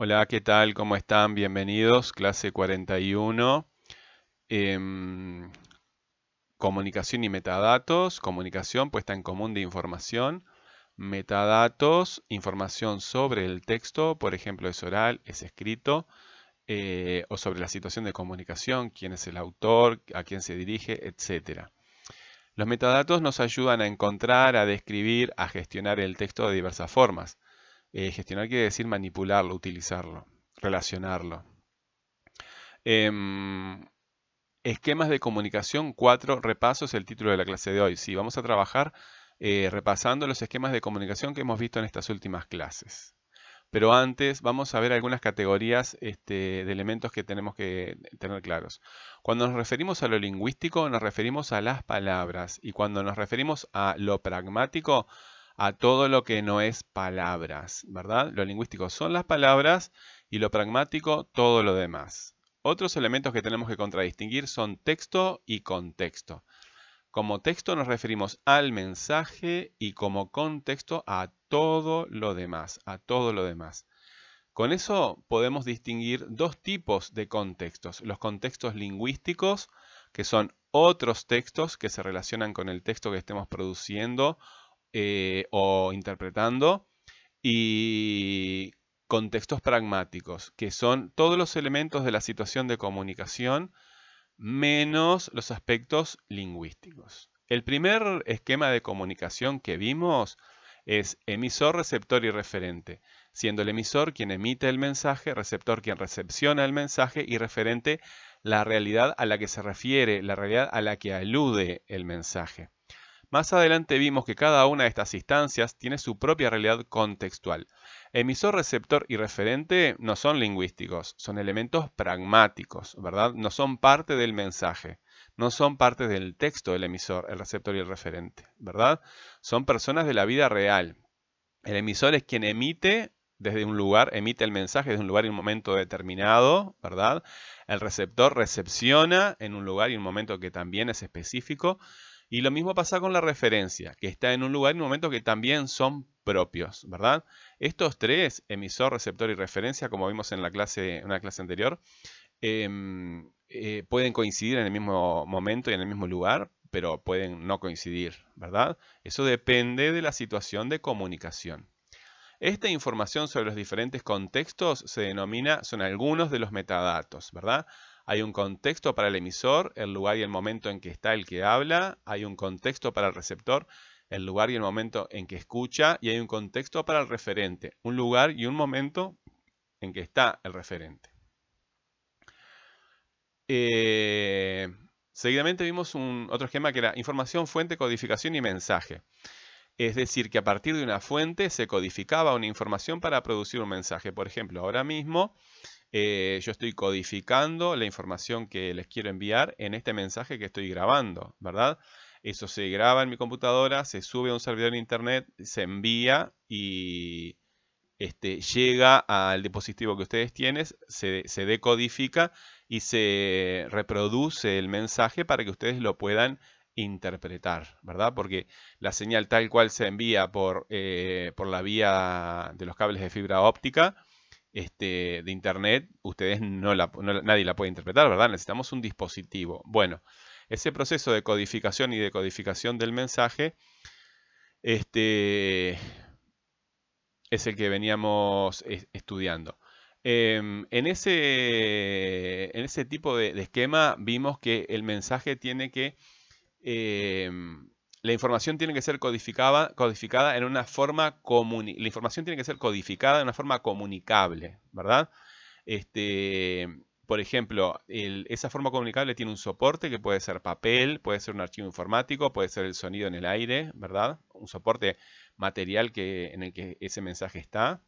Hola, ¿qué tal? ¿Cómo están? Bienvenidos, clase 41. Em, comunicación y metadatos. Comunicación, puesta en común de información. Metadatos, información sobre el texto, por ejemplo, es oral, es escrito, eh, o sobre la situación de comunicación, quién es el autor, a quién se dirige, etc. Los metadatos nos ayudan a encontrar, a describir, a gestionar el texto de diversas formas. Eh, gestionar quiere decir manipularlo, utilizarlo, relacionarlo. Em, esquemas de comunicación, cuatro repasos, el título de la clase de hoy. Sí, vamos a trabajar eh, repasando los esquemas de comunicación que hemos visto en estas últimas clases. Pero antes vamos a ver algunas categorías este, de elementos que tenemos que tener claros. Cuando nos referimos a lo lingüístico, nos referimos a las palabras. Y cuando nos referimos a lo pragmático, a todo lo que no es palabras, ¿verdad? Lo lingüístico son las palabras y lo pragmático todo lo demás. Otros elementos que tenemos que contradistinguir son texto y contexto. Como texto nos referimos al mensaje y como contexto a todo lo demás, a todo lo demás. Con eso podemos distinguir dos tipos de contextos. Los contextos lingüísticos, que son otros textos que se relacionan con el texto que estemos produciendo eh, o interpretando y contextos pragmáticos, que son todos los elementos de la situación de comunicación menos los aspectos lingüísticos. El primer esquema de comunicación que vimos es emisor, receptor y referente, siendo el emisor quien emite el mensaje, receptor quien recepciona el mensaje y referente la realidad a la que se refiere, la realidad a la que alude el mensaje. Más adelante vimos que cada una de estas instancias tiene su propia realidad contextual. Emisor, receptor y referente no son lingüísticos, son elementos pragmáticos, ¿verdad? No son parte del mensaje, no son parte del texto del emisor, el receptor y el referente, ¿verdad? Son personas de la vida real. El emisor es quien emite desde un lugar, emite el mensaje desde un lugar y un momento determinado, ¿verdad? El receptor recepciona en un lugar y un momento que también es específico. Y lo mismo pasa con la referencia, que está en un lugar y un momento que también son propios, ¿verdad? Estos tres, emisor, receptor y referencia, como vimos en la clase, una clase anterior, em, eh, pueden coincidir en el mismo momento y en el mismo lugar, pero pueden no coincidir, ¿verdad? Eso depende de la situación de comunicación. Esta información sobre los diferentes contextos se denomina, son algunos de los metadatos, ¿verdad? Hay un contexto para el emisor, el lugar y el momento en que está el que habla. Hay un contexto para el receptor, el lugar y el momento en que escucha. Y hay un contexto para el referente, un lugar y un momento en que está el referente. Eh, seguidamente vimos un, otro esquema que era información, fuente, codificación y mensaje. Es decir, que a partir de una fuente se codificaba una información para producir un mensaje. Por ejemplo, ahora mismo eh, yo estoy codificando la información que les quiero enviar en este mensaje que estoy grabando, ¿verdad? Eso se graba en mi computadora, se sube a un servidor de internet, se envía y este, llega al dispositivo que ustedes tienen, se decodifica y se reproduce el mensaje para que ustedes lo puedan interpretar, ¿verdad? Porque la señal tal cual se envía por, eh, por la vía de los cables de fibra óptica, este, de Internet, ustedes no la, nadie la puede interpretar, ¿verdad? Necesitamos un dispositivo. Bueno, ese proceso de codificación y decodificación del mensaje este, es el que veníamos estudiando. Em, en, ese, en, ese, tipo de, esquema vimos que el mensaje tiene que em, la información tiene que ser codificada, codificada en una forma la información tiene que ser codificada en una forma comunicable, ¿verdad? Este, por ejemplo, esa forma comunicable tiene un soporte que puede ser papel, puede ser un archivo informático, puede ser el sonido en el aire, ¿verdad? Un soporte material que, en el que ese mensaje está.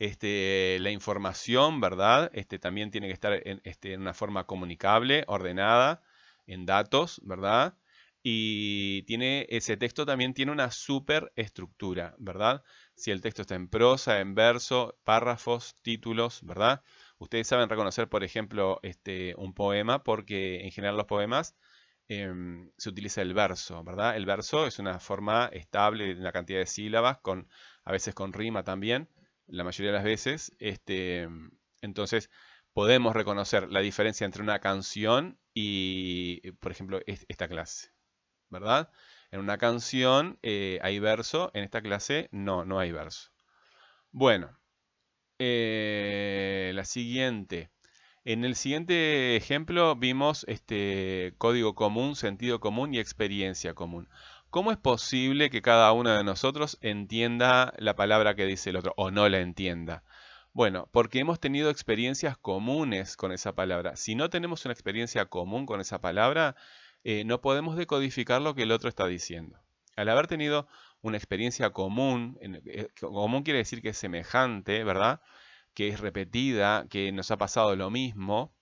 Este, la información, ¿verdad? Este, también tiene que estar en, este, en una forma comunicable, ordenada, en datos, ¿verdad? y tiene, ese texto también tiene una superestructura, ¿verdad? Si el texto está en prosa, en verso, párrafos, títulos, ¿verdad? Ustedes saben reconocer, por ejemplo, este, un poema porque en general los poemas em, se utiliza el verso, ¿verdad? El verso es una forma estable de una cantidad de sílabas, con, a veces con rima también. la mayoría de las veces. Este, entonces, podemos reconocer la diferencia entre una canción y, por ejemplo, esta clase, ¿verdad? En una canción eh, hay verso, en esta clase no, no hay verso. Bueno, eh, la siguiente. En el siguiente ejemplo vimos este código común, sentido común y experiencia común. ¿Cómo es posible que cada uno de nosotros entienda la palabra que dice el otro o no la entienda? Bueno, porque hemos tenido experiencias comunes con esa palabra. Si no tenemos una experiencia común con esa palabra, eh, no podemos decodificar lo que el otro está diciendo. Al haber tenido una experiencia común, eh, común quiere decir que es semejante, ¿verdad? Que es repetida, que nos ha pasado lo mismo.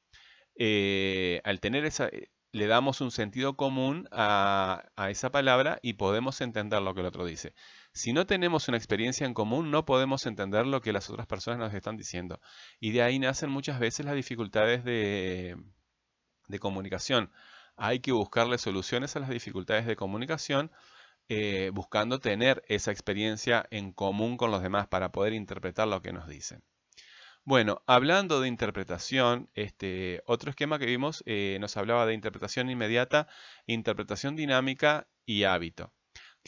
Eh, al tener esa, le damos un sentido común a, esa palabra y podemos entender lo que el otro dice. Si no tenemos una experiencia en común, no podemos entender lo que las otras personas nos están diciendo. Y de ahí nacen muchas veces las dificultades de, comunicación. Hay que buscarle soluciones a las dificultades de comunicación eh, buscando tener esa experiencia en común con los demás para poder interpretar lo que nos dicen. Bueno, hablando de interpretación, este, otro esquema que vimos eh, nos hablaba de interpretación inmediata, interpretación dinámica y hábito.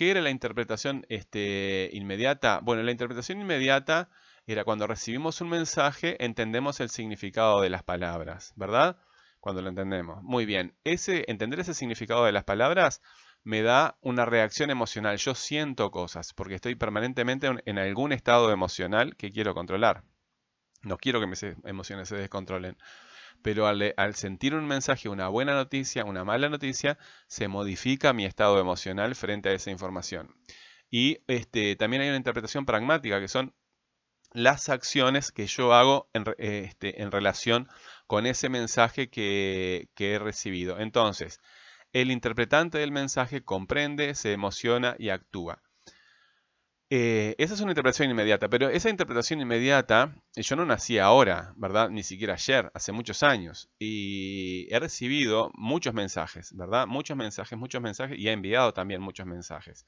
¿Qué era la interpretación este, inmediata? Bueno, la interpretación inmediata era cuando recibimos un mensaje, entendemos el significado de las palabras, ¿verdad? Cuando lo entendemos. Muy bien, ese, entender ese significado de las palabras me da una reacción emocional. Yo siento cosas porque estoy permanentemente en algún estado emocional que quiero controlar. No quiero que mis emociones se descontrolen. Pero al, sentir un mensaje, una buena noticia, una mala noticia, se modifica mi estado emocional frente a esa información. Y este, también hay una interpretación pragmática, que son las acciones que yo hago en, este, en relación con ese mensaje que he recibido. Entonces, el interpretante del mensaje comprende, se emociona y actúa. Eh, esa es una interpretación inmediata, pero esa interpretación inmediata, eh, yo no nací ahora, ¿verdad? Ni siquiera ayer, hace muchos años. Y he recibido muchos mensajes, ¿verdad? Muchos mensajes, muchos mensajes, y he enviado también muchos mensajes.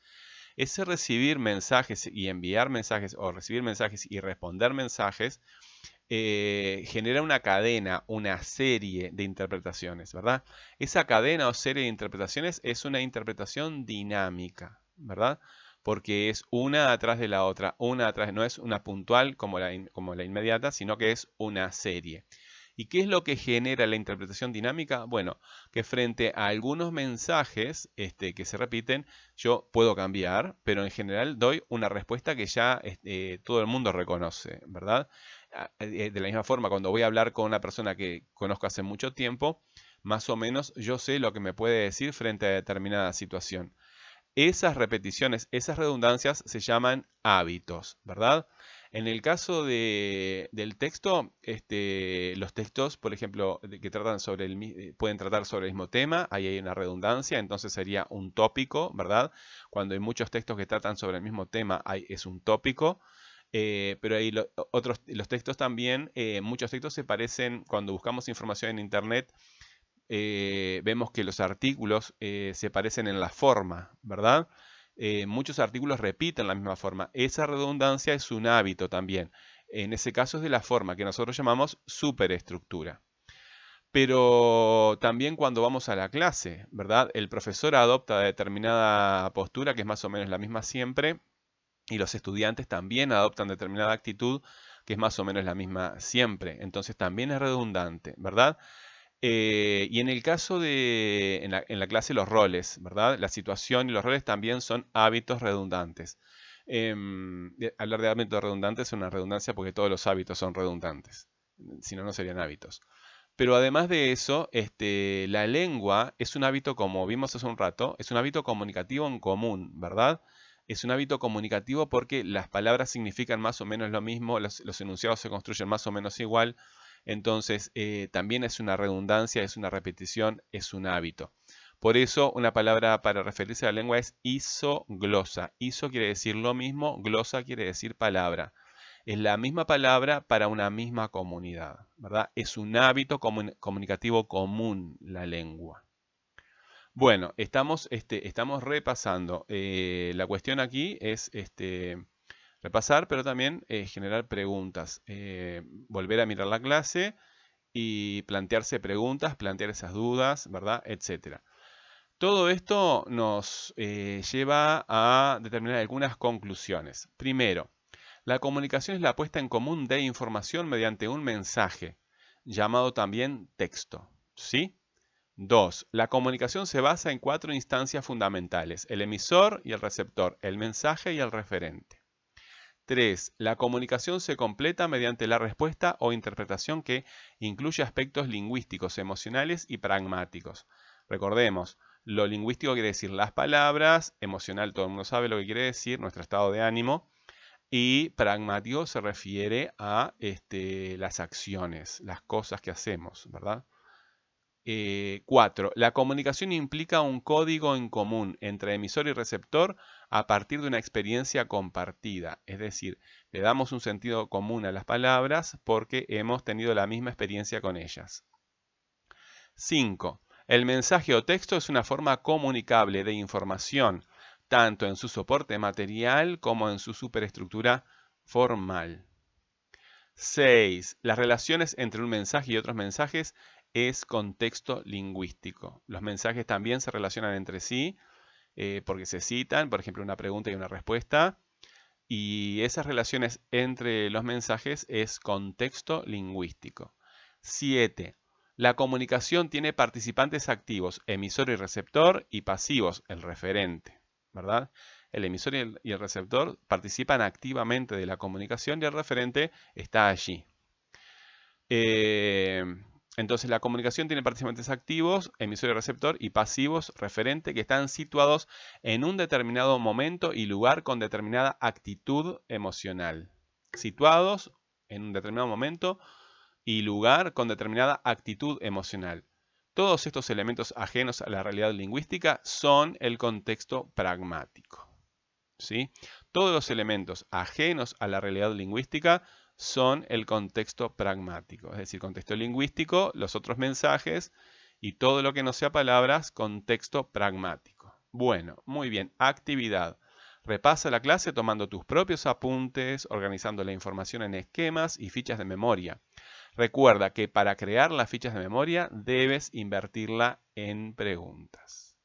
Ese recibir mensajes y enviar mensajes, o recibir mensajes y responder mensajes, eh, genera una cadena, una serie de interpretaciones, ¿verdad? Esa cadena o serie de interpretaciones es una interpretación dinámica, ¿verdad? Porque es una atrás de la otra, una atrás, no es una puntual como la, como la inmediata, sino que es una serie. ¿Y qué es lo que genera la interpretación dinámica? Bueno, que frente a algunos mensajes este, que se repiten, yo puedo cambiar, pero en general doy una respuesta que ya este, todo el mundo reconoce, ¿verdad? Ah, eh, de la misma forma, cuando voy a hablar con una persona que conozco hace mucho tiempo, más o menos yo sé lo que me puede decir frente a determinada situación. Esas repeticiones, esas redundancias se llaman hábitos, ¿verdad? En el caso del texto, este, los textos, por ejemplo, que tratan sobre el, eh, pueden tratar sobre el mismo tema, ahí hay una redundancia, entonces sería un tópico, ¿verdad? Cuando hay muchos textos que tratan sobre el mismo tema, hay, es un tópico. Eh, pero hay otros, los textos también, eh, muchos textos se parecen, cuando buscamos información en Internet, eh, vemos que los artículos eh, se parecen en la forma, ¿verdad? Eh, muchos artículos repiten la misma forma. Esa redundancia es un hábito también. En ese caso es de la forma que nosotros llamamos superestructura. Pero también cuando vamos a la clase, ¿verdad? El profesor adopta determinada postura que es más o menos la misma siempre y los estudiantes también adoptan determinada actitud que es más o menos la misma siempre. Entonces también es redundante, ¿verdad? Eh, y en el caso de, en la, clase, los roles, ¿verdad? La situación y los roles también son hábitos redundantes. Em, hablar de hábitos redundantes es una redundancia porque todos los hábitos son redundantes. Si no, no serían hábitos. Pero además de eso, este, la lengua es un hábito, como vimos hace un rato, es un hábito comunicativo en común, ¿verdad? Es un hábito comunicativo porque las palabras significan más o menos lo mismo, los enunciados se construyen más o menos igual, entonces, eh, también es una redundancia, es una repetición, es un hábito. Por eso, una palabra para referirse a la lengua es isoglosa. Iso quiere decir lo mismo, glosa quiere decir palabra. Es la misma palabra para una misma comunidad, ¿verdad? Es un hábito comunicativo común la lengua. Bueno, estamos, este, repasando. Eh, la cuestión aquí es este, repasar, pero también eh, generar preguntas, volver a mirar la clase y plantearse preguntas, plantear esas dudas, ¿verdad? Etcétera. Todo esto nos lleva a determinar algunas conclusiones. Primero, la comunicación es la puesta en común de información mediante un mensaje, llamado también texto. ¿Sí? 2. La comunicación se basa en cuatro instancias fundamentales, el emisor y el receptor, el mensaje y el referente. 3. La comunicación se completa mediante la respuesta o interpretación que incluye aspectos lingüísticos, emocionales y pragmáticos. Recordemos, lo lingüístico quiere decir las palabras, emocional todo el mundo sabe lo que quiere decir, nuestro estado de ánimo, y pragmático se refiere a este, las acciones, las cosas que hacemos, ¿verdad? 4. Eh, la comunicación implica un código en común entre emisor y receptor a partir de una experiencia compartida. Es decir, le damos un sentido común a las palabras porque hemos tenido la misma experiencia con ellas. 5. El mensaje o texto es una forma comunicable de información tanto en su soporte material como en su superestructura formal. 6. Las relaciones entre un mensaje y otros mensajes es contexto lingüístico. Los mensajes también se relacionan entre sí eh, porque se citan, por ejemplo, una pregunta y una respuesta. Y esas relaciones entre los mensajes es contexto lingüístico. 7. La comunicación tiene participantes activos, emisor y receptor, y pasivos, el referente. ¿verdad? El emisor y el, receptor participan activamente de la comunicación y el referente está allí. Eh, entonces la comunicación tiene participantes activos, emisor y receptor, y pasivos, referente, que están situados en un determinado momento y lugar con determinada actitud emocional. Situados en un determinado momento y lugar con determinada actitud emocional. Todos estos elementos ajenos a la realidad lingüística son el contexto pragmático. ¿sí? Todos los elementos ajenos a la realidad lingüística son el contexto pragmático, es decir, contexto lingüístico, los otros mensajes y todo lo que no sea palabras, contexto pragmático. Bueno, muy bien, actividad. Repasa la clase tomando tus propios apuntes, organizando la información en esquemas y fichas de memoria. Recuerda que para crear las fichas de memoria debes invertirla en preguntas.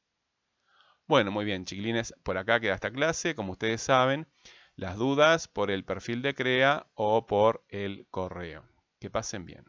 Bueno, muy bien, chiquilines, por acá queda esta clase. Como ustedes saben, las dudas por el perfil de CREA o por el correo. Que pasen bien.